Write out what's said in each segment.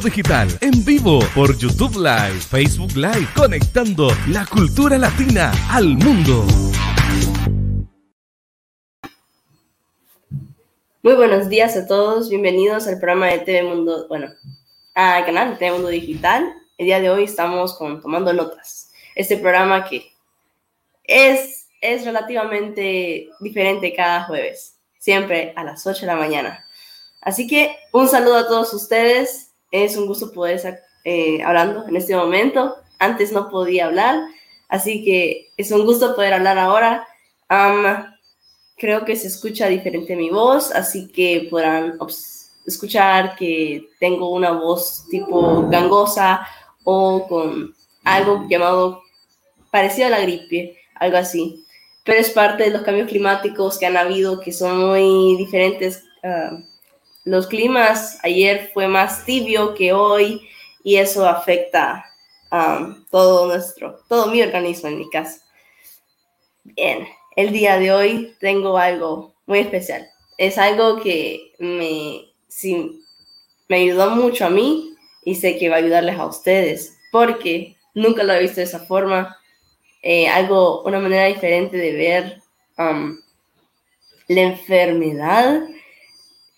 Digital en vivo por YouTube Live, Facebook Live, conectando la cultura latina al mundo. Muy buenos días a todos, bienvenidos al programa de TV Mundo, bueno, al canal de TV Mundo Digital. El día de hoy estamos con Tomando Notas, este programa que es, es relativamente diferente cada jueves, siempre a las 8 de la mañana. Así que un saludo a todos ustedes. Es un gusto poder estar eh, hablando en este momento. Antes no podía hablar, así que es un gusto poder hablar ahora. creo que se escucha diferente mi voz, así que podrán escuchar que tengo una voz tipo gangosa o con algo llamado parecido a la gripe, algo así. Pero es parte de los cambios climáticos que han habido, que son muy diferentes. Uh, los climas ayer fue más tibio que hoy y eso afecta um, todo nuestro, todo mi organismo en mi casa. Bien, el día de hoy tengo algo muy especial. Es algo que me, sí, me ayudó mucho a mí y sé que va a ayudarles a ustedes porque nunca lo he visto de esa forma. Eh, algo, una manera diferente de ver um, la enfermedad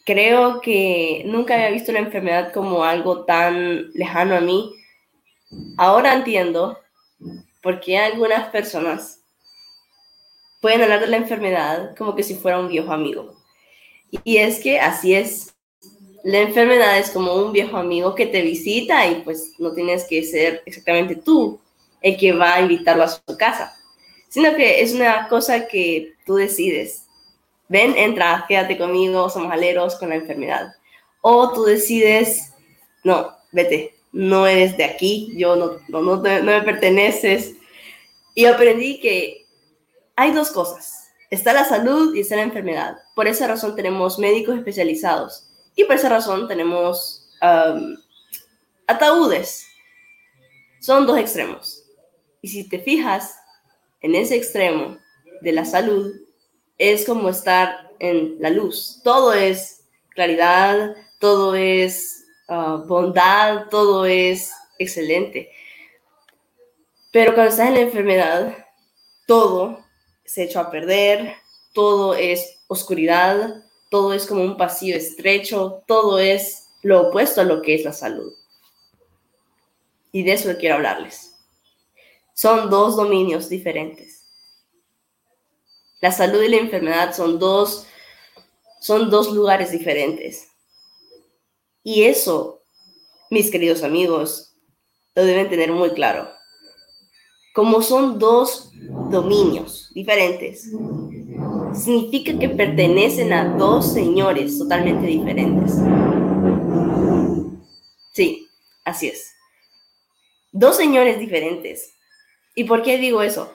creo que nunca había visto la enfermedad como algo tan lejano a mí. Ahora entiendo por qué algunas personas pueden hablar de la enfermedad como que si fuera un viejo amigo. Y es que así es. La enfermedad es como un viejo amigo que te visita y pues no tienes que ser exactamente tú el que va a invitarlo a su casa, sino que es una cosa que tú decides ven, entra, quédate conmigo, somos aleros con la enfermedad. O tú decides, no, vete, no eres de aquí, yo no, no, me perteneces. Y aprendí que hay dos cosas, está la salud y está la enfermedad. Por esa razón tenemos médicos especializados y por esa razón tenemos um, ataúdes. Son dos extremos. Y si te fijas en ese extremo de la salud, es como estar en la luz. Todo es claridad, todo es ah, bondad, todo es excelente. Pero cuando estás en la enfermedad, todo se echa a perder, todo es oscuridad, todo es como un pasillo estrecho, todo es lo opuesto a lo que es la salud. Y de eso quiero hablarles. Son dos dominios diferentes. La salud y la enfermedad son dos, son dos lugares diferentes. Y eso, mis queridos amigos, lo deben tener muy claro. Como son dos dominios diferentes, significa que pertenecen a dos señores totalmente diferentes. Sí, así es. Dos señores diferentes. ¿Y por qué digo eso?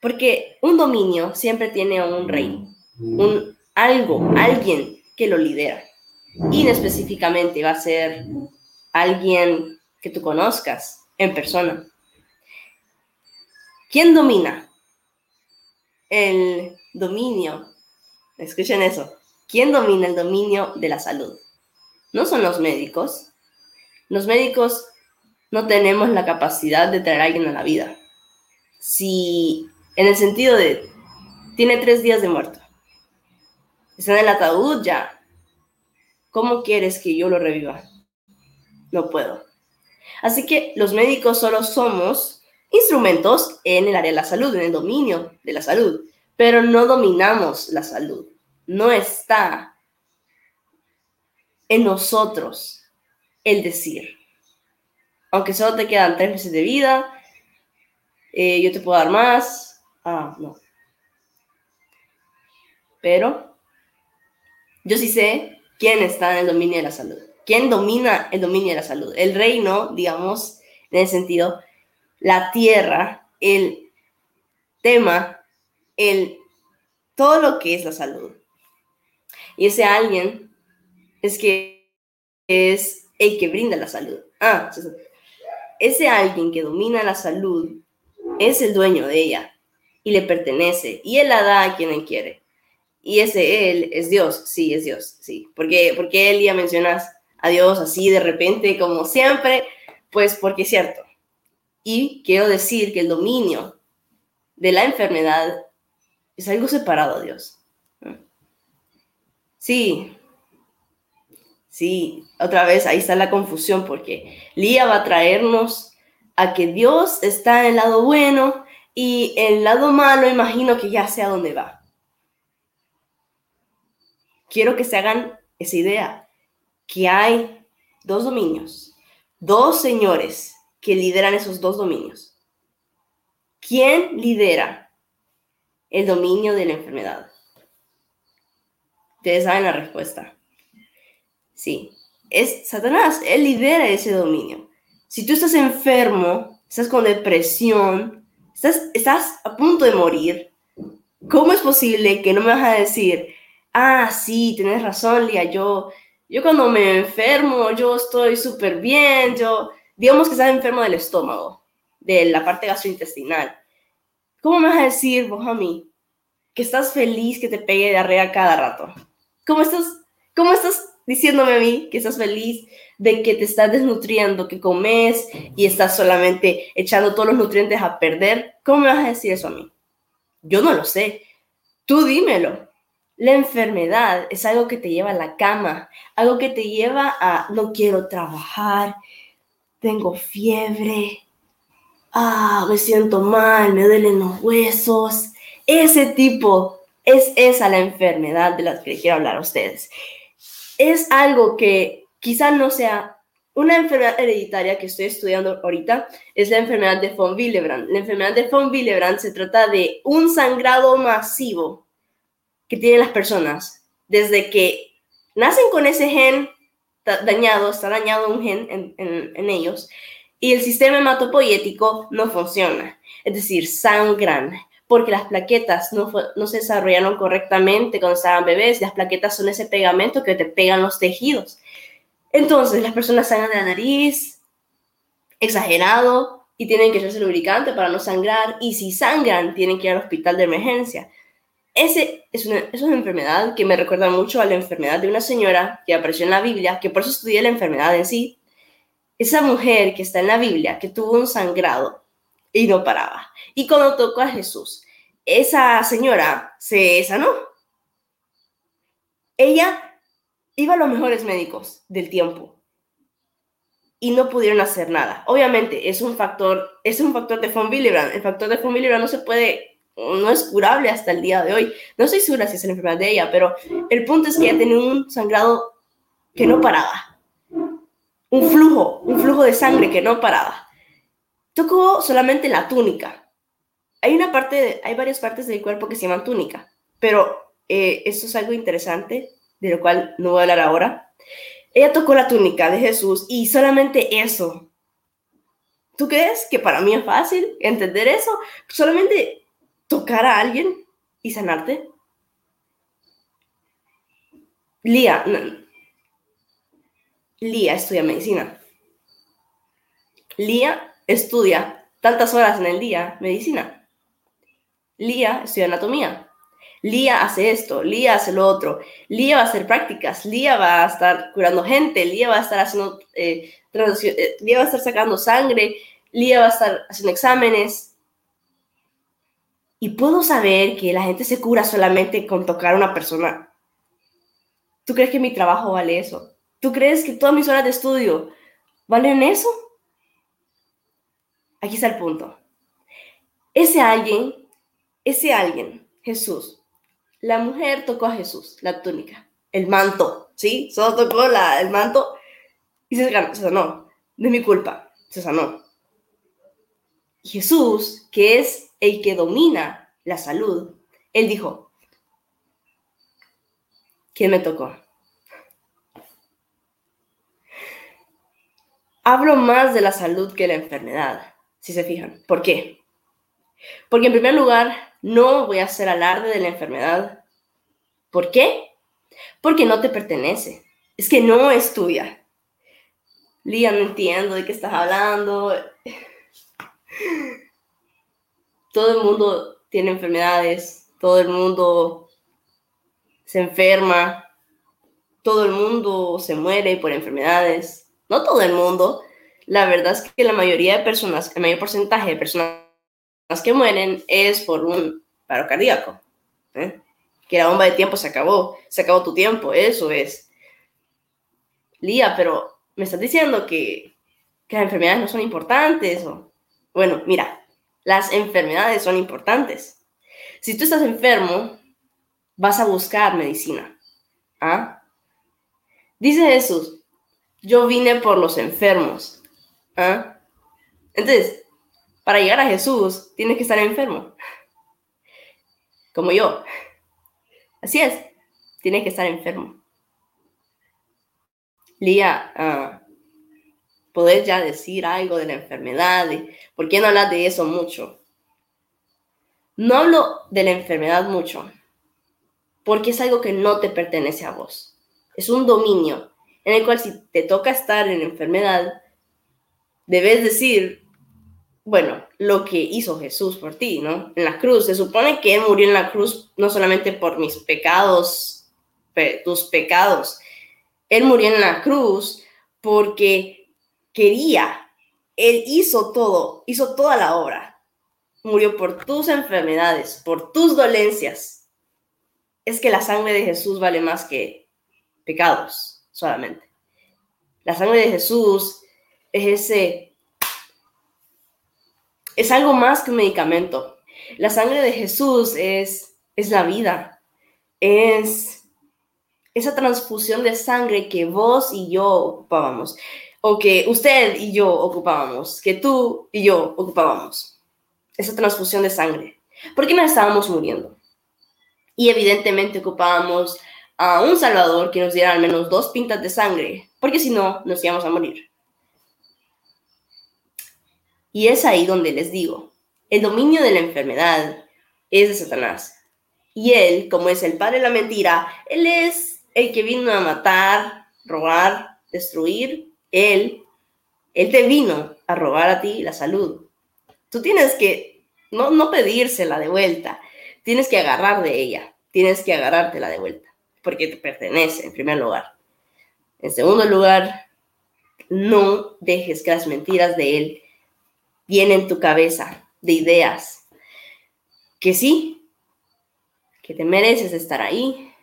Porque un dominio siempre tiene un rey, un algo, alguien que lo lidera. Y específicamente va a ser alguien que tú conozcas en persona. ¿Quién domina? El dominio. Escuchen eso. ¿Quién domina el dominio de la salud? No son los médicos. Los médicos no tenemos la capacidad de traer a alguien a la vida. Si en el sentido de, tiene tres días de muerto. Está en el ataúd ya. ¿Cómo quieres que yo lo reviva? No puedo. Así que los médicos solo somos instrumentos en el área de la salud, en el dominio de la salud, pero no dominamos la salud. No está en nosotros el decir. Aunque solo te quedan tres meses de vida, eh, yo te puedo dar más, Ah, no. Pero yo sí sé quién está en el dominio de la salud. ¿Quién domina el dominio de la salud? El reino, digamos, en el sentido, la tierra, el tema, el todo lo que es la salud. Y ese alguien es que es el que brinda la salud. Ah, ese alguien que domina la salud es el dueño de ella y le pertenece y él la da a quien él quiere. Y ese él es Dios, sí, es Dios, sí. Porque, porque él ya mencionas a Dios así de repente, como siempre, pues porque es cierto. Y quiero decir que el dominio de la enfermedad es algo separado a Dios. Sí, sí, otra vez ahí está la confusión porque Lía va a traernos a que Dios está en el lado bueno y el lado malo imagino que ya sé a dónde va. Quiero que se hagan esa idea, que hay dos dominios, dos señores que lideran esos dos dominios. ¿Quién lidera el dominio de la enfermedad? Ustedes saben la respuesta. Sí, es Satanás, él lidera ese dominio. Si tú estás enfermo, estás con depresión, estás, estás a punto de morir, ¿cómo es posible que no me vas a decir, ah, sí, tienes razón, Lía, yo, yo cuando me enfermo, yo estoy súper bien, yo, digamos que estás enfermo del estómago, de la parte gastrointestinal. ¿Cómo me vas a decir vos a mí que estás feliz que te pegue diarrea cada rato? ¿Cómo estás, cómo estás diciéndome a mí que estás feliz de que te estás desnutriendo, que comes y estás solamente echando todos los nutrientes a perder? ¿Cómo me vas a decir eso a mí? Yo no lo sé. Tú dímelo. La enfermedad es algo que te lleva a la cama, algo que te lleva a no quiero trabajar, tengo fiebre, ah, me siento mal, me duelen los huesos. Ese tipo es esa la enfermedad de la que quiero hablar a ustedes. Es algo que quizá no sea una enfermedad hereditaria que estoy estudiando ahorita, es la enfermedad de von Willebrand. La enfermedad de von Willebrand se trata de un sangrado masivo que tienen las personas. Desde que nacen con ese gen dañado, está dañado un gen en, ellos, y el sistema hematopoyético no funciona, es decir, sangran, porque las plaquetas no, no se desarrollaron correctamente cuando estaban bebés, las plaquetas son ese pegamento que te pegan los tejidos. Entonces, las personas sangran de la nariz, exagerado, y tienen que echarse lubricante para no sangrar, y si sangran, tienen que ir al hospital de emergencia. Ese es una, es una enfermedad que me recuerda mucho a la enfermedad de una señora que apareció en la Biblia, que por eso estudié la enfermedad en sí. Esa mujer que está en la Biblia, que tuvo un sangrado y no paraba. Y cuando tocó a Jesús, esa señora se sanó. Ella iba a los mejores médicos del tiempo y no pudieron hacer nada. Obviamente es un factor, es un factor de von Willebrand. El factor de von Willebrand no se puede no es curable hasta el día de hoy. No estoy segura si es la enfermedad de ella, pero el punto es que ella tenía un sangrado que no paraba. Un flujo, un flujo de sangre que no paraba. Tocó solamente la túnica. Hay una parte, hay varias partes del cuerpo que se llaman túnica, pero eh, esto es algo interesante, de lo cual no voy a hablar ahora. Ella tocó la túnica de Jesús y solamente eso. ¿Tú crees que para mí es fácil entender eso? Solamente tocar a alguien y sanarte? Lía, Lía estudia medicina. Lía estudia tantas horas en el día medicina. Lía estudia anatomía. Lía hace esto, Lía hace lo otro, Lía va a hacer prácticas, Lía va a estar curando gente, Lía va a estar haciendo, eh, eh, Lía va a estar sacando sangre, Lía va a estar haciendo exámenes, y puedo saber que la gente se cura solamente con tocar a una persona. ¿Tú crees que mi trabajo vale eso? ¿Tú crees que todas mis horas de estudio valen eso? Aquí está el punto. Ese alguien, ese alguien, Jesús, la mujer tocó a Jesús, la túnica, el manto, ¿sí? Solo tocó la, el manto y se, se sanó. De mi culpa, se sanó. Jesús, que es el que domina la salud, él dijo, ¿quién me tocó? Hablo más de la salud que la enfermedad, si se fijan. ¿Por qué? Porque en primer lugar, no voy a hacer alarde de la enfermedad. ¿Por qué? Porque no te pertenece. Es que no es tuya. Lía, no entiendo de qué estás hablando todo el mundo tiene enfermedades, todo el mundo se enferma. todo el mundo se muere por enfermedades. No todo el mundo. La verdad es que la mayoría de personas, el mayor porcentaje de personas que mueren es por un paro cardíaco. ¿eh? Que la bomba de tiempo se acabó. Se acabó tu tiempo. Eso es. Lía, pero me estás diciendo que, que las enfermedades no son importantes. Bueno, mira, las enfermedades son importantes. Si tú estás enfermo, vas a buscar medicina. ¿Ah? Dice Jesús, yo vine por los enfermos. ¿Ah? Entonces, para llegar a Jesús, tienes que estar enfermo. Como yo. Así es, tienes que estar enfermo. Lía, uh, ¿podés ya decir algo de la enfermedad? ¿Por qué no hablas de eso mucho? No hablo de la enfermedad mucho, porque es algo que no te pertenece a vos. Es un dominio en el cual si te toca estar en enfermedad, debes decir, bueno, lo que hizo Jesús por ti, ¿no? En la cruz. Se supone que Él murió en la cruz no solamente por mis pecados, tus pecados. Él murió en la cruz porque quería. Él hizo todo, hizo toda la obra. Murió por tus enfermedades, por tus dolencias. Es que la sangre de Jesús vale más que pecados solamente. La sangre de Jesús es ese es algo más que un medicamento. La sangre de Jesús es, es la vida. Es esa transfusión de sangre que vos y yo ocupábamos. O que usted y yo ocupábamos. Que tú y yo ocupábamos. Esa transfusión de sangre. Porque nos estábamos muriendo. Y evidentemente ocupábamos a un Salvador que nos diera al menos dos pintas de sangre. Porque si no, nos íbamos a morir. Y es ahí donde les digo, el dominio de la enfermedad es de Satanás. Y él, como es el padre de la mentira, él es el que vino a matar, robar, destruir. Él, él te vino a robar a ti la salud. Tú tienes que no, no pedírsela de vuelta, tienes que agarrar de ella, tienes que agarrártela de vuelta, porque te pertenece en primer lugar. En segundo lugar, no dejes que las mentiras de él viene en tu cabeza de ideas. Que sí, que te mereces estar ahí,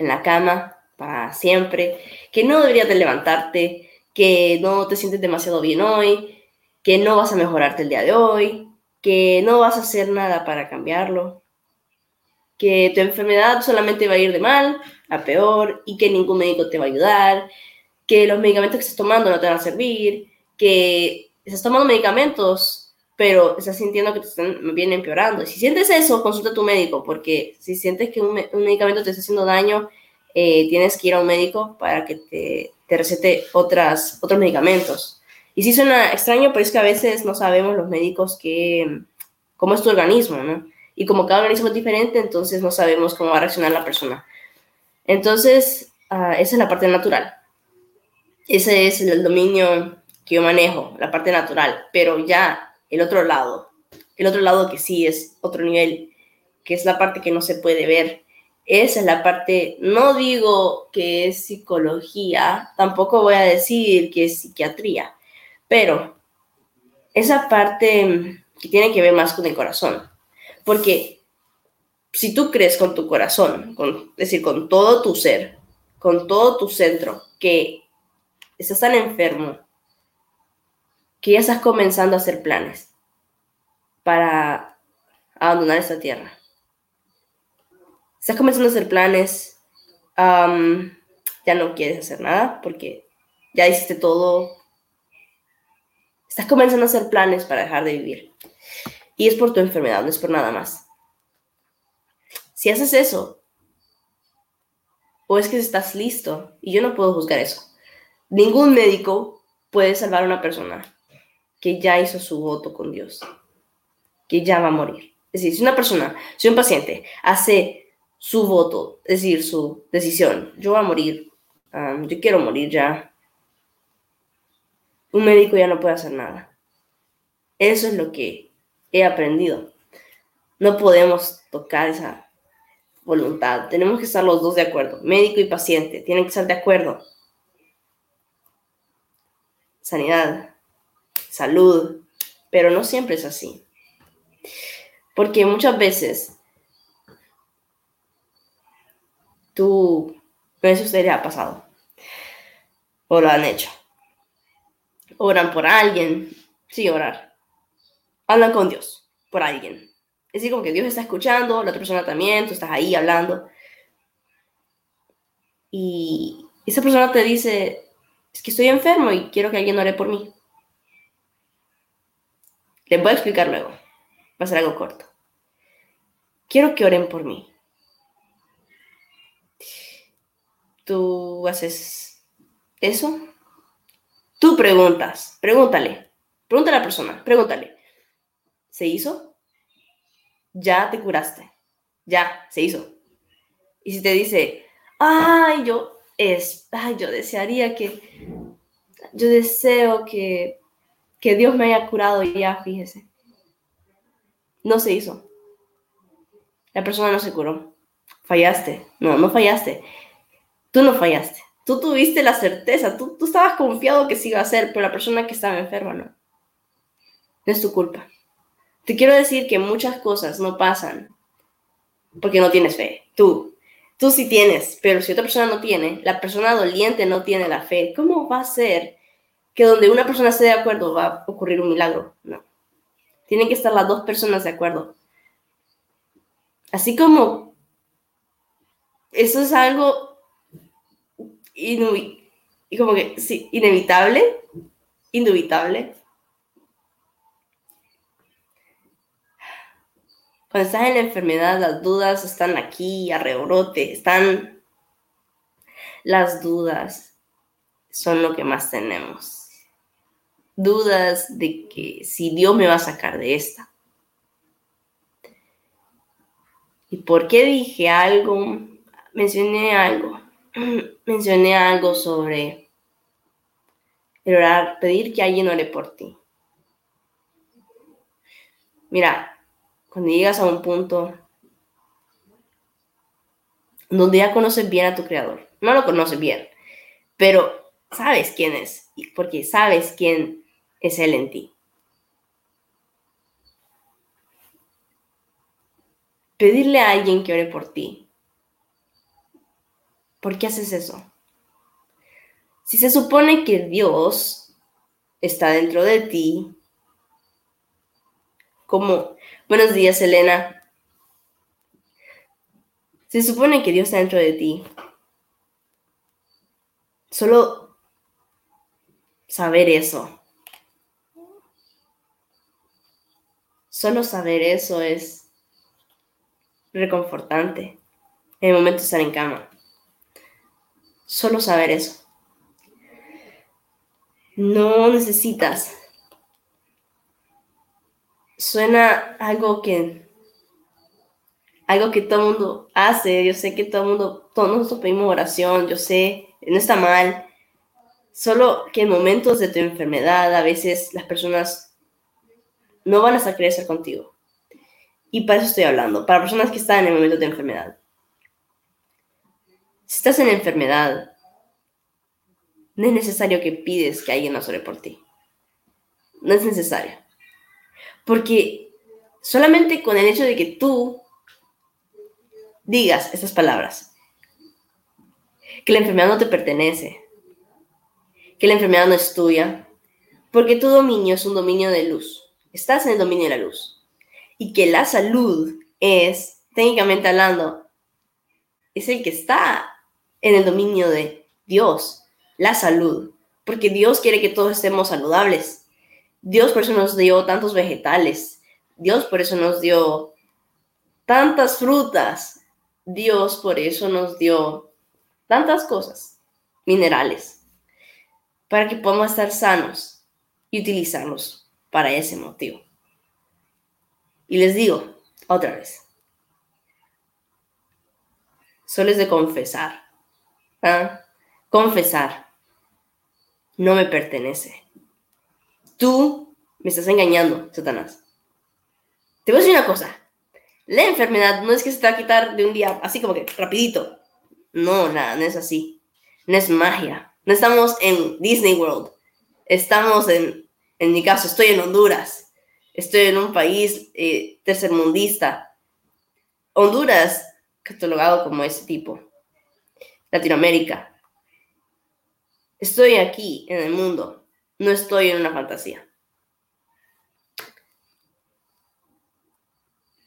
en la cama, para siempre, que no deberías de levantarte, que no te sientes demasiado bien hoy, que no vas a mejorarte el día de hoy, que no vas a hacer nada para cambiarlo, que tu enfermedad solamente va a ir de mal a peor y que ningún médico te va a ayudar, que los medicamentos que estás tomando no te van a servir, que estás tomando medicamentos, pero estás sintiendo que te están bien empeorando. Y si sientes eso, consulta a tu médico, porque si sientes que un, medicamento te está haciendo daño, eh, tienes que ir a un médico para que te, te, recete otras, otros medicamentos. Y sí suena extraño, pero es que a veces no sabemos los médicos que, cómo es tu organismo, ¿no? Y como cada organismo es diferente, entonces no sabemos cómo va a reaccionar la persona. Entonces, uh, esa es la parte natural. Ese es el dominio que yo manejo, la parte natural, pero ya el otro lado, el otro lado que sí es otro nivel, que es la parte que no se puede ver, esa es la parte, no digo que es psicología, tampoco voy a decir que es psiquiatría, pero esa parte que tiene que ver más con el corazón, porque si tú crees con tu corazón, con, es decir, con todo tu ser, con todo tu centro, que estás tan enfermo, que ya estás comenzando a hacer planes para abandonar esta tierra. Estás comenzando a hacer planes, ya no quieres hacer nada porque ya hiciste todo. Estás comenzando a hacer planes para dejar de vivir. Y es por tu enfermedad, no es por nada más. Si haces eso, o es que estás listo, y yo no puedo juzgar eso. Ningún médico puede salvar a una persona que ya hizo su voto con Dios, que ya va a morir. Es decir, si una persona, si un paciente hace su voto, es decir, su decisión, yo voy a morir, yo quiero morir ya, un médico ya no puede hacer nada. Eso es lo que he aprendido. No podemos tocar esa, voluntad. Tenemos que estar los dos de acuerdo. Médico y paciente tienen que estar de acuerdo. Sanidad, salud, pero no siempre es así. Porque muchas veces tú, si a ustedes ha pasado, o lo han hecho. Oran por alguien, sí, orar. Hablan con Dios, por alguien. Es decir, como que Dios está escuchando, la otra persona también, tú estás ahí hablando. Y esa persona te dice, es que estoy enfermo y quiero que alguien ore por mí. Les voy a explicar luego. Va a ser algo corto. Quiero que oren por mí. ¿Tú haces eso? Tú preguntas, pregúntale. Pregúntale a la persona, pregúntale. ¿Se hizo? ya te curaste, ya, se hizo. Y si te dice, ay, yo, es, ay, yo desearía que, yo deseo que, que Dios me haya curado y ya, fíjese. No se hizo. La persona no se curó. Fallaste. No, no fallaste. Tú no fallaste. Tú tuviste la certeza. Tú, tú estabas confiado que sí iba a ser, pero la persona que estaba enferma no. No es tu culpa. Te quiero decir que muchas cosas no pasan porque no tienes fe. Tú, tú sí tienes, pero si otra persona no tiene, la persona doliente no tiene la fe, ¿cómo va a ser que donde una persona esté de acuerdo va a ocurrir un milagro? No. Tienen que estar las dos personas de acuerdo. Así como eso es algo y como que sí, inevitable, indubitable Cuando estás en la enfermedad, las dudas están aquí, a rebrote, están... Las dudas son lo que más tenemos. Dudas de que si Dios me va a sacar de esta. ¿Y por qué dije algo? Mencioné algo. Mencioné algo sobre el orar, pedir que alguien ore por ti. Mira, cuando llegas a un punto donde ya conoces bien a tu creador. No lo conoces bien, pero sabes quién es, porque sabes quién es Él en ti. Pedirle a alguien que ore por ti. ¿Por qué haces eso? Si se supone que Dios está dentro de ti, como Buenos días, Elena. Se supone que Dios está dentro de ti. Solo saber eso. Solo saber eso es reconfortante en el momento de estar en cama. Solo saber eso. No necesitas suena algo que algo que todo el mundo hace, yo sé que todo el mundo, todos nosotros pedimos oración, yo sé, no está mal, solo que en momentos de tu enfermedad a veces las personas no van a querer estar contigo. Y para eso estoy hablando, para personas que están en el momento de enfermedad. Si estás en enfermedad, no es necesario que pides que alguien nos ore por ti. No es necesario. Porque solamente con el hecho de que tú digas estas palabras, que la enfermedad no te pertenece, que la enfermedad no es tuya, porque tu dominio es un dominio de luz, estás en el dominio de la luz, y que la salud es, técnicamente hablando, es el que está en el dominio de Dios, la salud, porque Dios quiere que todos estemos saludables. Dios por eso nos dio tantos vegetales. Dios por eso nos dio tantas frutas. Dios por eso nos dio tantas cosas, minerales, para que podamos estar sanos y utilizarlos para ese motivo. Y les digo otra vez, solo es de confesar. ¿ah? Confesar no me pertenece. Tú me estás engañando, Satanás. Te voy a decir una cosa. La enfermedad no es que se te va a quitar de un día, así como que rapidito. No, nada, no es así. No es magia. No estamos en Disney World. Estamos en, en mi caso, estoy en Honduras. Estoy en un país eh, tercermundista. Honduras, catalogado como ese tipo. Latinoamérica. Estoy aquí en el mundo. No estoy en una fantasía.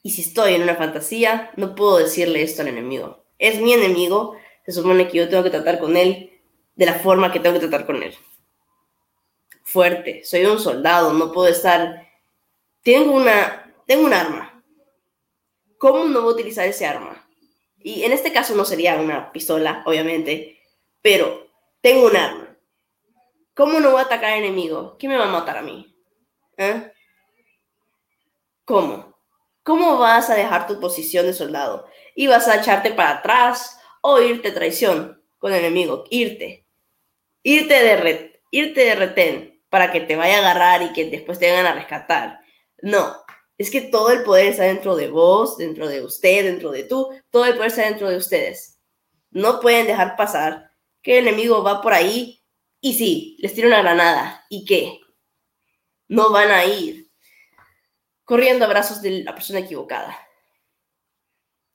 Y si estoy en una fantasía, no puedo decirle esto al enemigo. Es mi enemigo, se supone que yo tengo que tratar con él de la forma que tengo que tratar con él. Fuerte, soy un soldado, no puedo estar... Tengo una... Tengo un arma. ¿Cómo no voy a utilizar ese arma? Y en este caso no sería una pistola, obviamente, pero tengo un arma. ¿Cómo no voy a atacar al enemigo? ¿Quién me va a matar a mí? ¿Eh? ¿Cómo? ¿Cómo vas a dejar tu posición de soldado? ¿Y vas a echarte para atrás o irte traición con el enemigo? Irte. Irte de, irte de retén para que te vaya a agarrar y que después te vengan a rescatar. No, es que todo el poder está dentro de vos, dentro de usted, dentro de tú, todo el poder está dentro de ustedes. No pueden dejar pasar que el enemigo va por ahí y sí, les tira una granada. ¿Y qué? No van a ir corriendo a brazos de la persona equivocada,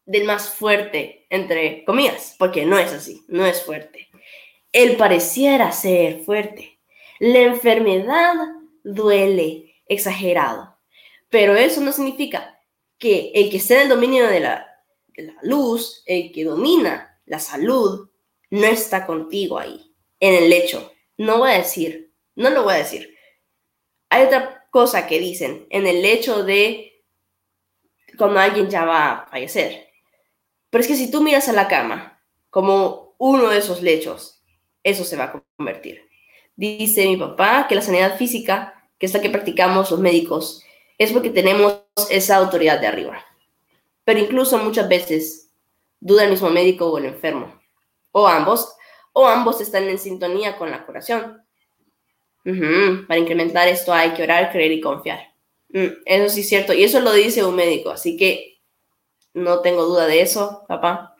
del más fuerte, entre comillas, porque no es así, no es fuerte. Él pareciera ser fuerte. La enfermedad duele exagerado, pero eso no significa que el que esté en el dominio de la, de la luz, el que domina la salud, no está contigo ahí, en el lecho. No voy a decir, no lo voy a decir. Hay otra cosa que dicen en el hecho de cuando alguien ya va a fallecer. Pero es que si tú miras a la cama como uno de esos lechos, eso se va a convertir. Dice mi papá que la sanidad física, que es la que practicamos los médicos, es porque tenemos esa autoridad de arriba. Pero incluso muchas veces duda el mismo médico o el enfermo, o ambos, o ambos están en sintonía con la curación. Para incrementar esto hay que orar, creer y confiar. Mm, eso sí es cierto. Y eso lo dice un médico. Así que no tengo duda de eso, papá.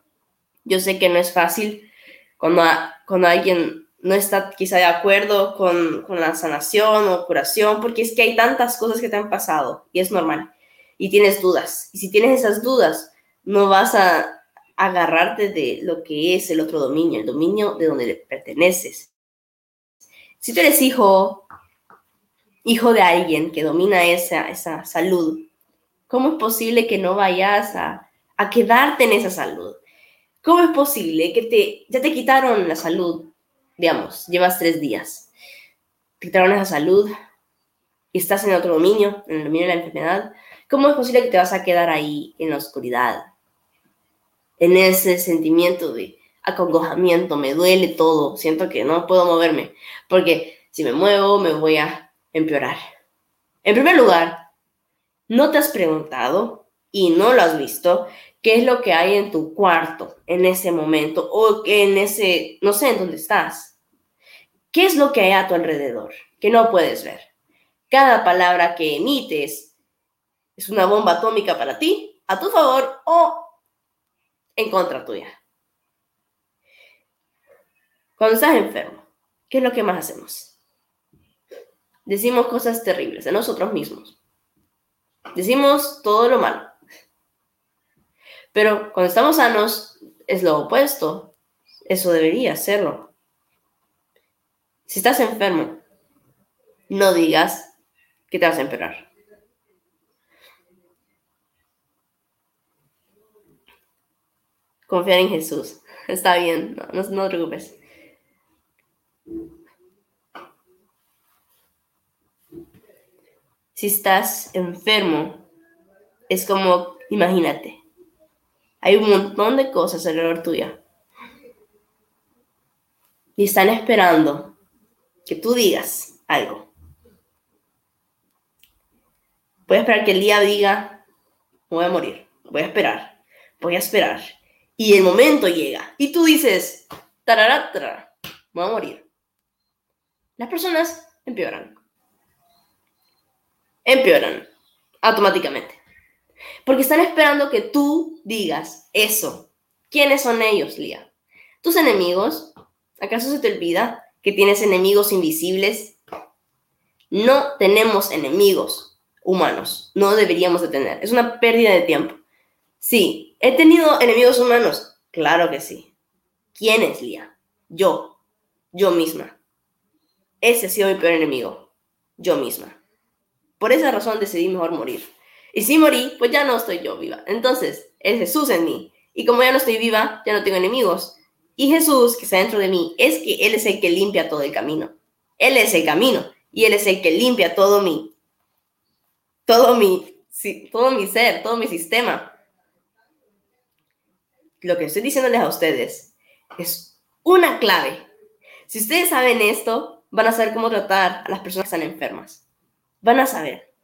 Yo sé que no es fácil cuando, cuando alguien no está quizá de acuerdo con, con, la sanación o curación, porque es que hay tantas cosas que te han pasado y es normal. Y tienes dudas. Y si tienes esas dudas, no vas a agarrarte de lo que es el otro dominio, el dominio de donde le perteneces. Si tú eres hijo, hijo de alguien que domina esa, esa salud, ¿cómo es posible que no vayas a, a quedarte en esa salud? ¿Cómo es posible que te, ya te quitaron la salud? Digamos, llevas tres días. Te quitaron esa salud y estás en otro dominio, en el dominio de la enfermedad. ¿Cómo es posible que te vas a quedar ahí en la oscuridad? En ese sentimiento de, acongojamiento, me duele todo, siento que no puedo moverme, porque si me muevo me voy a empeorar. En primer lugar, no te has preguntado y no lo has visto qué es lo que hay en tu cuarto en ese momento o en ese, no sé en dónde estás. ¿Qué es lo que hay a tu alrededor que no puedes ver? Cada palabra que emites es una bomba atómica para ti, a tu favor o en contra tuya. Cuando estás enfermo, ¿qué es lo que más hacemos? Decimos cosas terribles de nosotros mismos. Decimos todo lo malo. Pero cuando estamos sanos, es lo opuesto. Eso debería serlo. Si estás enfermo, no digas que te vas a empeorar. Confiar en Jesús. Está bien, no, no te preocupes. Si estás enfermo, es como, imagínate, hay un montón de cosas alrededor tuya. Y están esperando que tú digas algo. Voy a esperar que el día diga, voy a morir, voy a esperar, voy a esperar. Y el momento llega. Y tú dices, tararatra, voy a morir. Las personas empeoran empeoran automáticamente. Porque están esperando que tú digas eso. ¿Quiénes son ellos, Lía? Tus enemigos. ¿Acaso se te olvida que tienes enemigos invisibles? No tenemos enemigos humanos. No deberíamos de tener. Es una pérdida de tiempo. Sí, he tenido enemigos humanos. Claro que sí. ¿Quién es, Lía? Yo. Yo misma. Ese ha sido mi peor enemigo. Yo misma. Por esa razón decidí mejor morir. Y si morí, pues ya no estoy yo viva. Entonces, es Jesús en mí. Y como ya no estoy viva, ya no tengo enemigos. Y Jesús, que está dentro de mí, es que Él es el que limpia todo el camino. Él es el camino. Y Él es el que limpia todo mi, todo mi, todo mi ser, todo mi sistema. Lo que estoy diciéndoles a ustedes es una clave. Si ustedes saben esto, van a saber cómo tratar a las personas que están enfermas van a saber.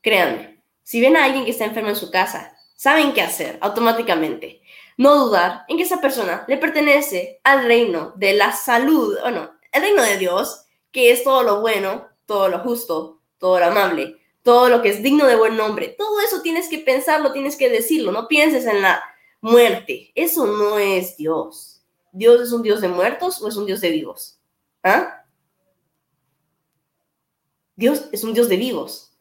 Créanme, si ven a alguien que está enfermo en su casa, saben qué hacer automáticamente. No dudar en que esa persona le pertenece al reino de la salud, o no, el reino de Dios, que es todo lo bueno, todo lo justo, todo lo amable, todo lo que es digno de buen nombre. Todo eso tienes que pensarlo, tienes que decirlo. No pienses en la muerte. Eso no es Dios. ¿Dios es un Dios de muertos o es un Dios de vivos? ¿Ah? Dios es un Dios de vivos.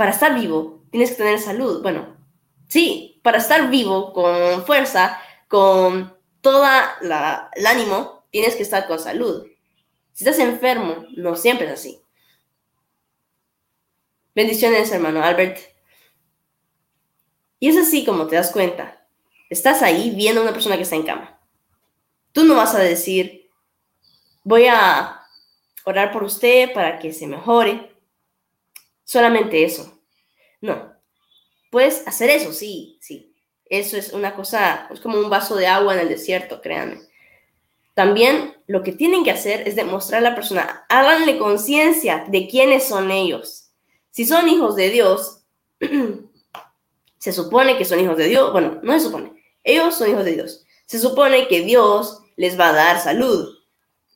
Para estar vivo, tienes que tener salud. Bueno, sí, para estar vivo con fuerza, con toda la, el ánimo, tienes que estar con salud. Si estás enfermo, no siempre es así. Bendiciones, hermano Albert. Y es así como te das cuenta. Estás ahí viendo a una persona que está en cama. Tú no vas a decir, voy a orar por usted para que se mejore. Solamente eso. No. Puedes hacer eso, sí, sí. Eso es una cosa, es como un vaso de agua en el desierto, créanme. También lo que tienen que hacer es demostrar a la persona, háganle conciencia de quiénes son ellos. Si son hijos de Dios, se supone que son hijos de Dios. Bueno, no se supone. Ellos son hijos de Dios. Se supone que Dios les va a dar salud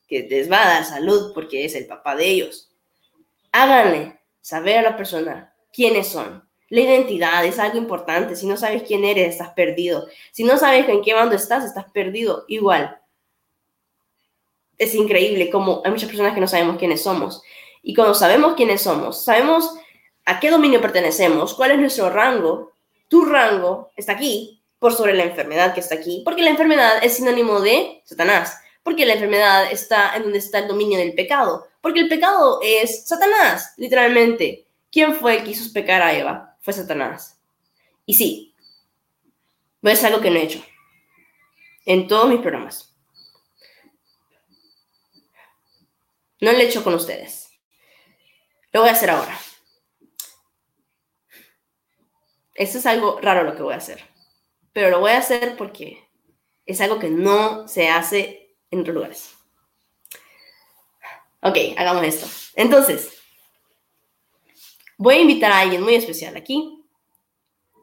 que les va a dar salud porque es el papá de ellos. Háganle saber a la persona quiénes son. La identidad es algo importante. Si no sabes quién eres, estás perdido. Si no sabes en qué bando estás, estás perdido. Igual. Es increíble como hay muchas personas que no sabemos quiénes somos. Y cuando sabemos quiénes somos, sabemos a qué dominio pertenecemos, cuál es nuestro rango, tu rango está aquí por sobre la enfermedad que está aquí, porque la enfermedad es sinónimo de Satanás. Porque la enfermedad está en donde está el dominio del pecado. Porque el pecado es Satanás, literalmente. ¿Quién fue el que hizo pecar a Eva? Fue Satanás. Y sí, hacer algo que no he hecho en todos mis programas. No lo he hecho con ustedes. Lo voy a hacer ahora. Eso es algo raro lo que voy a hacer. Pero lo voy a hacer porque es algo que no se hace en otros lugares. Ok, hagamos esto. Entonces, voy a invitar a alguien muy especial aquí.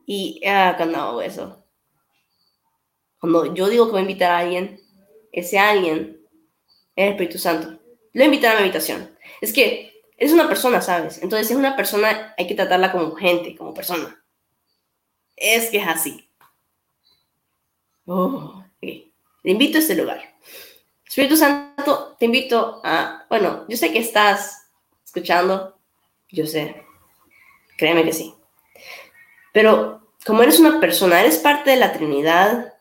Y uh, cuando hago eso, cuando yo digo que voy a invitar a alguien, ese alguien es el Espíritu Santo. Lo invitar a mi habitación. Es que es una persona, ¿sabes? Entonces, es una persona, hay que tratarla como gente, como persona. Es que es así. Oh, Le invito a este lugar. Espíritu Santo, te invito a, bueno, yo sé que estás escuchando, yo sé, créeme que sí. Pero como eres una persona, eres parte de la Trinidad,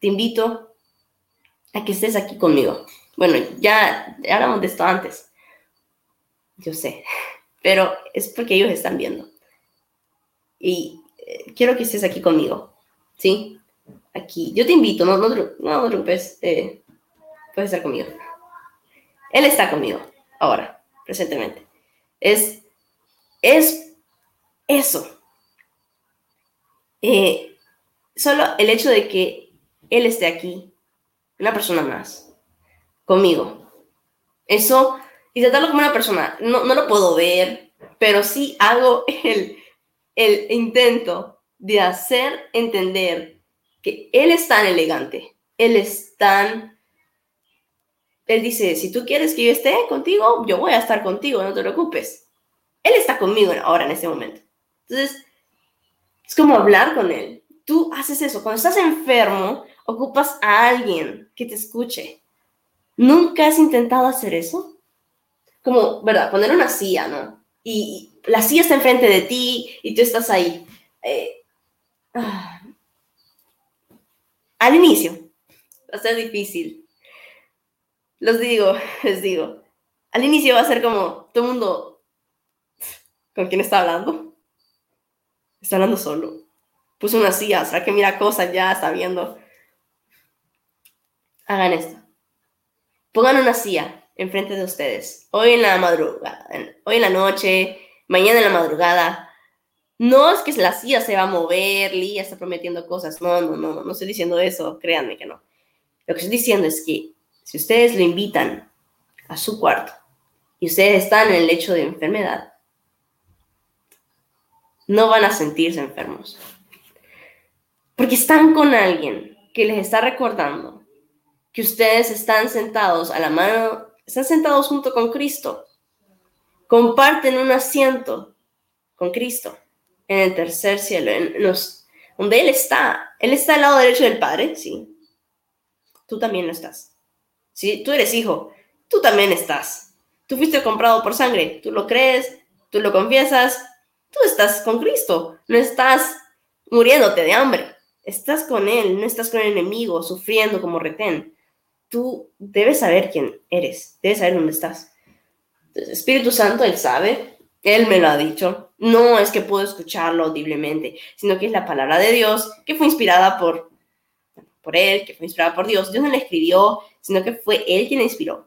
te invito a que estés aquí conmigo. Bueno, ya, hablamos de esto antes, yo sé, pero es porque ellos están viendo. Y eh, quiero que estés aquí conmigo, ¿sí? Aquí, yo te invito, no, no, no, no te preocupes. Eh, puede estar conmigo. Él está conmigo ahora, presentemente. Es, es eso. Eh, solo el hecho de que Él esté aquí, una persona más, conmigo. Eso, y tratarlo como una persona, no, no lo puedo ver, pero sí hago el, el intento de hacer entender que Él es tan elegante, Él es tan él dice, si tú quieres que yo esté contigo, yo voy a estar contigo, no te preocupes. Él está conmigo ahora en este momento. Entonces, Es como hablar con Él. Tú haces eso. Cuando estás enfermo, ocupas a alguien que te escuche. ¿Nunca has intentado hacer eso? Como, ¿verdad? Poner una silla, ¿no? Y, la silla está enfrente de ti y tú estás ahí. Eh, ah. Al inicio, va a ser difícil. Los digo, les digo. Al inicio va a ser como todo el mundo. ¿Con quién está hablando? Está hablando solo. Puso una silla, sea que mira cosas ya, está viendo. Hagan esto. Pongan una silla enfrente de ustedes. Hoy en la madrugada, hoy en la noche, mañana en la madrugada. No es que la silla se va a mover, Lía está prometiendo cosas. No, no, no, no estoy diciendo eso, créanme que no. Lo que estoy diciendo es que si ustedes lo invitan a su cuarto y ustedes están en el lecho de enfermedad, no van a sentirse enfermos. Porque están con alguien que les está recordando que ustedes están sentados a la mano, están sentados junto con Cristo. Comparten un asiento con Cristo en el tercer cielo, en donde Él está. Él está al lado derecho del Padre, sí. Tú también lo estás. Si tú eres hijo, tú también estás. Tú fuiste comprado por sangre, tú lo crees, tú lo confiesas, tú estás con Cristo, no estás muriéndote de hambre, estás con Él, no estás con el enemigo sufriendo como retén. Tú debes saber quién eres, debes saber dónde estás. Espíritu Santo, Él sabe, Él me lo ha dicho. No es que puedo escucharlo audiblemente, sino que es la palabra de Dios que fue inspirada por por él, que fue inspirada por Dios. Dios no le escribió, sino que fue él quien la inspiró.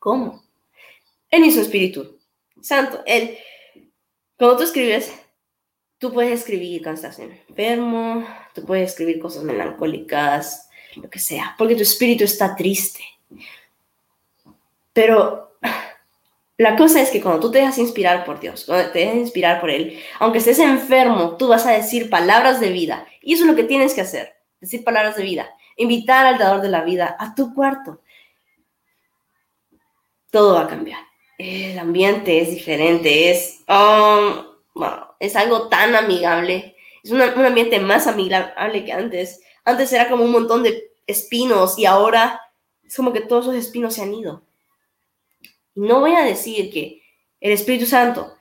¿Cómo? Él mismo Espíritu Santo. Él, cuando tú escribes, tú puedes escribir cuando estás enfermo, tú puedes escribir cosas melancólicas, lo que sea, porque tu espíritu está triste. Pero la cosa es que cuando tú te dejas inspirar por Dios, cuando te dejas inspirar por Él, aunque estés enfermo, tú vas a decir palabras de vida. Y eso es lo que tienes que hacer decir palabras de vida, invitar al dador de la vida a tu cuarto. Todo va a cambiar. El ambiente es diferente, es, um, es algo tan amigable, es un ambiente más amigable que antes. Antes era como un montón de espinos y ahora es como que todos esos espinos se han ido. no voy a decir que el Espíritu Santo,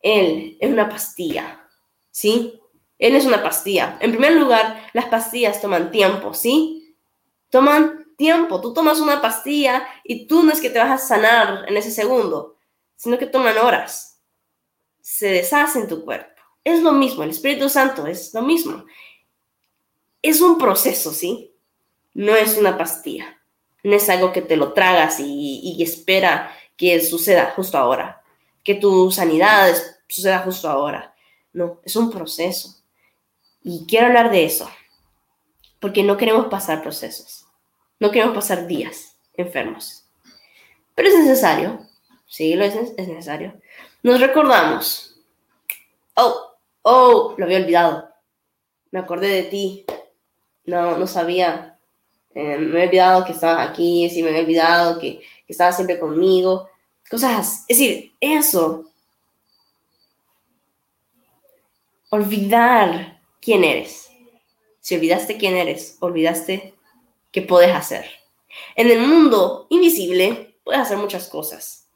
Él es una pastilla, ¿sí? Él es una pastilla. En primer lugar, las pastillas toman tiempo, ¿sí? Toman tiempo. Tú tomas una pastilla y tú no es que te vas a sanar en ese segundo, sino que toman horas. Se deshace en tu cuerpo. Es lo mismo, el Espíritu Santo es lo mismo. Es un proceso, ¿sí? No es una pastilla. No es algo que te lo tragas y, y espera que suceda justo ahora. Que tu sanidad suceda justo ahora. No, es un proceso. Y quiero hablar de eso, porque no queremos pasar procesos, no queremos pasar días enfermos. Pero es necesario, sí, lo es, es necesario. Nos recordamos, oh, oh, lo había olvidado, me acordé de ti, no, no sabía, eh, me he olvidado que estabas aquí, sí, me he olvidado que, que estabas siempre conmigo, cosas, es decir, eso, olvidar quién eres. Si olvidaste quién eres, olvidaste qué puedes hacer. En el mundo invisible puedes hacer muchas cosas.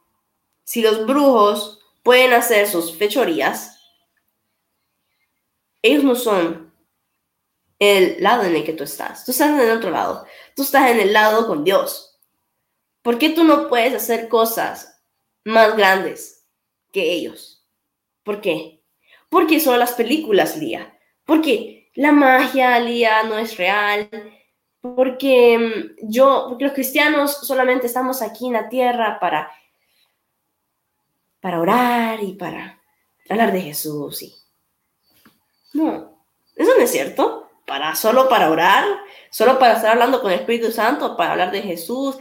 Si los brujos pueden hacer sus fechorías, ellos no son el lado en el que tú estás. Tú estás en el otro lado. Tú estás en el lado con Dios. ¿Por qué tú no puedes hacer cosas más grandes que ellos? ¿Por qué? Porque son las películas, Lía porque la magia, Lía, no es real, porque mm, yo, los cristianos solamente estamos aquí en la tierra para, para orar y para hablar de Jesús. Y... No, eso no es cierto. Para, solo para orar, solo para estar hablando con el Espíritu Santo, para hablar de Jesús.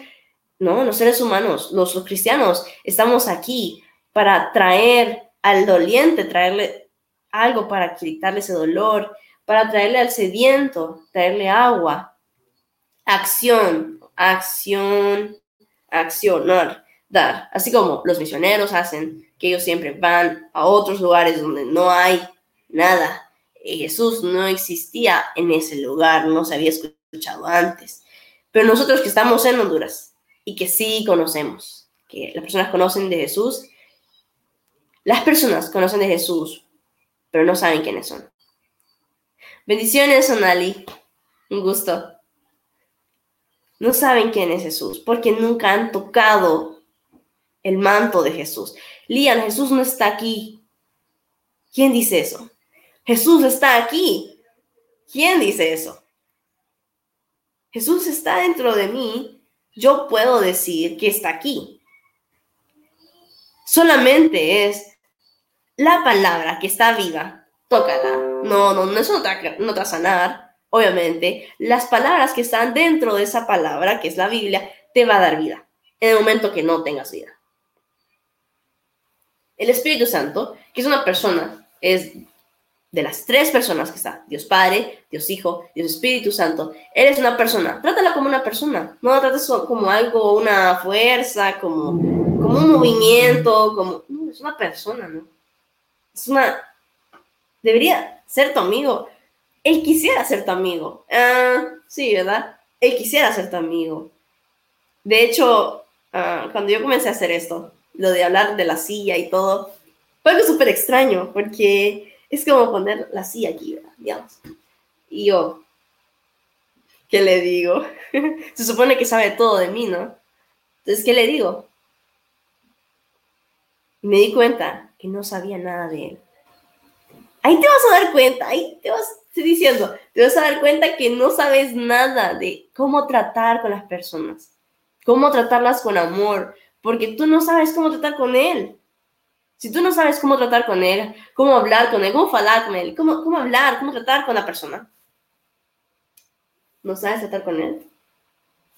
No, los seres humanos, los, los cristianos, estamos aquí para traer al doliente, traerle algo para quitarle ese dolor, para traerle al sediento, traerle agua. Acción, acción, accionar, dar. Así como los misioneros hacen, que ellos siempre van a otros lugares donde no hay nada. Jesús no existía en ese lugar, no se había escuchado antes. Pero nosotros que estamos en Honduras y que sí conocemos, que las personas conocen de Jesús, las personas conocen de Jesús, pero no saben quiénes son. Bendiciones, Sonali. Un gusto. No saben quién es Jesús porque nunca han tocado el manto de Jesús. Lian, Jesús no está aquí. ¿Quién dice eso? Jesús está aquí. ¿Quién dice eso? Jesús está dentro de mí. Yo puedo decir que está aquí. Solamente es la palabra que está viva. Tócala. No, no, no es otra, no te sanar. Obviamente, las palabras que están dentro de esa palabra, que es la Biblia, te va a dar vida en el momento que no tengas vida. El Espíritu Santo, que es una persona, es de las tres personas que está, Dios Padre, Dios Hijo, Dios Espíritu Santo, eres una persona, trátala como una persona, no la trates como algo, una fuerza, como, como un movimiento, como, no, es una persona, ¿no? Es una, debería ser tu amigo, él quisiera ser tu amigo, ah, sí, ¿verdad? Él quisiera ser tu amigo. De hecho, ah, cuando yo comencé a hacer esto, lo de hablar de la silla y todo, fue algo súper extraño, porque es como poner la silla aquí, ¿verdad? Digamos. Y yo, ¿qué le digo? Se supone que sabe todo de mí, ¿no? Entonces, ¿qué le digo? me di cuenta que no sabía nada de él. Ahí te vas a dar cuenta, ahí te vas, estoy diciendo, te vas a dar cuenta que no sabes nada de cómo tratar con las personas, cómo tratarlas con amor, porque tú no sabes cómo tratar con él. Si tú no sabes cómo tratar con él, cómo hablar con él, cómo hablar con él, cómo, cómo hablar, cómo tratar con la persona, no sabes tratar con él.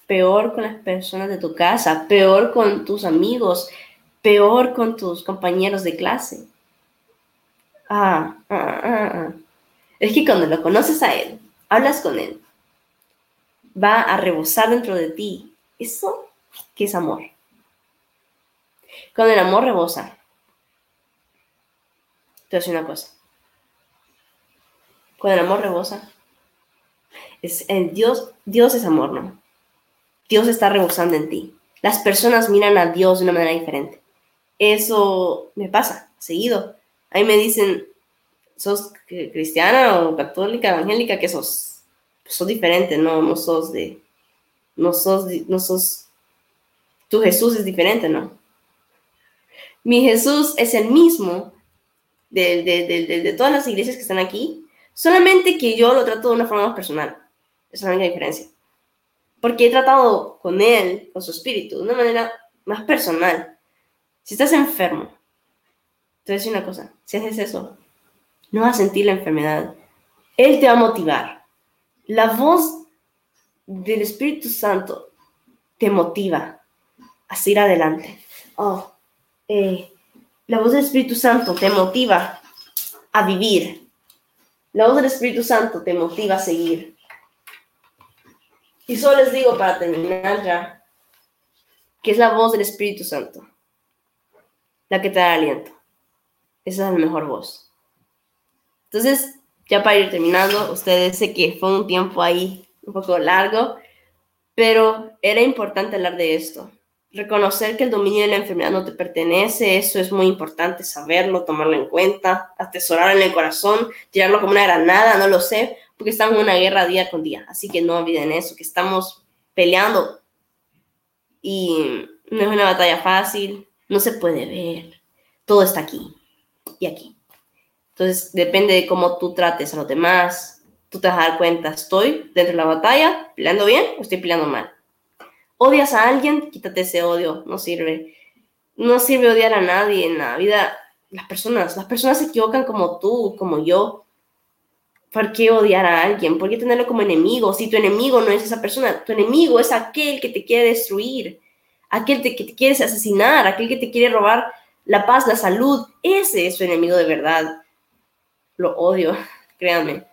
Peor con las personas de tu casa, peor con tus amigos, peor con tus compañeros de clase. Ah, ah, ah, ah. Es que cuando lo conoces a él, hablas con él, va a rebosar dentro de ti. Eso que es amor. Cuando el amor rebosa, te voy una cosa. Cuando el amor rebosa, es Dios, Dios es amor, ¿no? Dios está rebosando en ti. Las personas miran a Dios de una manera diferente. Eso me pasa, seguido. Ahí me dicen, ¿sos cristiana o católica, evangélica? que sos? Sos diferente, no, no sos de, no sos, no sos, tu Jesús es diferente, ¿no? Mi Jesús es el mismo de, todas las iglesias que están aquí, solamente que yo lo trato de una forma más personal. Esa es la única diferencia. Porque he tratado con él, con su espíritu, de una manera más personal. Si estás enfermo, te voy a decir una cosa, si haces eso, no vas a sentir la enfermedad. Él te va a motivar. La voz del Espíritu Santo te motiva a seguir adelante. Oh, eh, la voz del Espíritu Santo te motiva a vivir. La voz del Espíritu Santo te motiva a seguir. Y solo les digo para terminar ya, que es la voz del Espíritu Santo, la que te da aliento. Esa es la mejor voz. Entonces, ya para ir terminando, ustedes sé que fue un tiempo ahí un poco largo, pero era importante hablar de esto reconocer que el dominio de la enfermedad no te pertenece, eso es muy importante saberlo, tomarlo en cuenta, atesorarlo en el corazón, tirarlo como una granada, no lo sé, porque estamos en una guerra día con día, así que no olviden eso, que estamos peleando y no es una batalla fácil, no se puede ver, todo está aquí y aquí. Entonces depende de cómo tú trates a los demás, tú te vas a dar cuenta, estoy dentro de la batalla, peleando bien o estoy peleando mal odias a alguien, quítate ese odio, no sirve. No sirve odiar a nadie en la vida. Las personas, las personas se equivocan como tú, como yo. ¿Por qué odiar a alguien? ¿Por qué tenerlo como enemigo? Si tu enemigo no es esa persona, tu enemigo es aquel que te quiere destruir, aquel que te quiere asesinar, aquel que te quiere robar la paz, la salud. Ese es tu enemigo de verdad. Lo odio, créanme.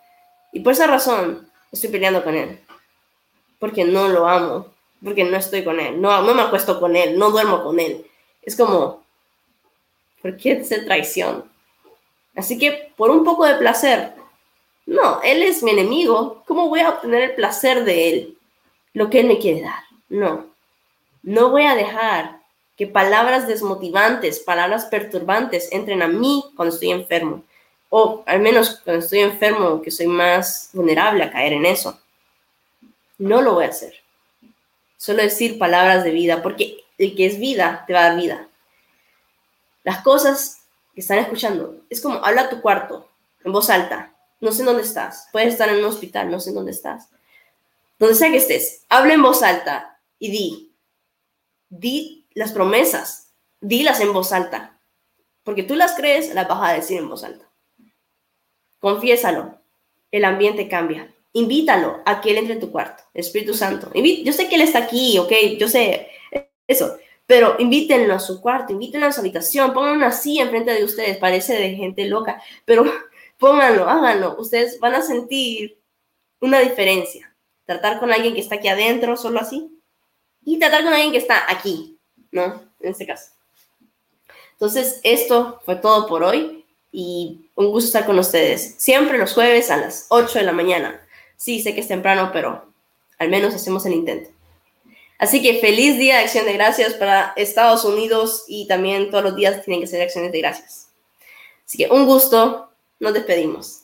Y por esa razón estoy peleando con él. Porque no lo amo porque no estoy con él, no, no me acuesto con él, no duermo con él. Es como, ¿por qué hacer traición? Así que por un poco de placer, No, él es mi enemigo. ¿Cómo voy a obtener el placer de él? Lo que él me quiere dar. No. No voy a dejar que palabras desmotivantes, palabras perturbantes entren a mí cuando estoy enfermo. O al menos cuando estoy enfermo, que soy más vulnerable a caer en eso. No lo voy a hacer. Solo decir palabras de vida, porque el que es vida te va a dar vida. Las cosas que están escuchando, es como habla a tu cuarto en voz alta. No sé dónde estás. Puedes estar en un hospital, no sé dónde estás. Donde sea que estés, habla en voz alta y di. Di las promesas, dilas en voz alta. Porque tú las crees, las vas a decir en voz alta. Confiésalo. El ambiente cambia. Invítalo a que él entre en tu cuarto. Espíritu Santo. Yo sé que él está aquí, ok, yo sé eso. Pero invítenlo a su cuarto, invítenlo a su habitación, pónganlo una silla enfrente de ustedes, parece de gente loca, pero pónganlo, háganlo. Ustedes van a sentir una diferencia. Tratar con alguien que está aquí adentro, solo así, y tratar con alguien que está aquí, ¿no? En este caso. Entonces, esto fue todo por hoy y un gusto estar con ustedes. Siempre los jueves a las 8 de la mañana. Sí, sé que es temprano, pero al menos hacemos el intento. Así que feliz día de acción de gracias para Estados Unidos y también todos los días tienen que ser acciones de gracias. Así que un gusto, nos despedimos.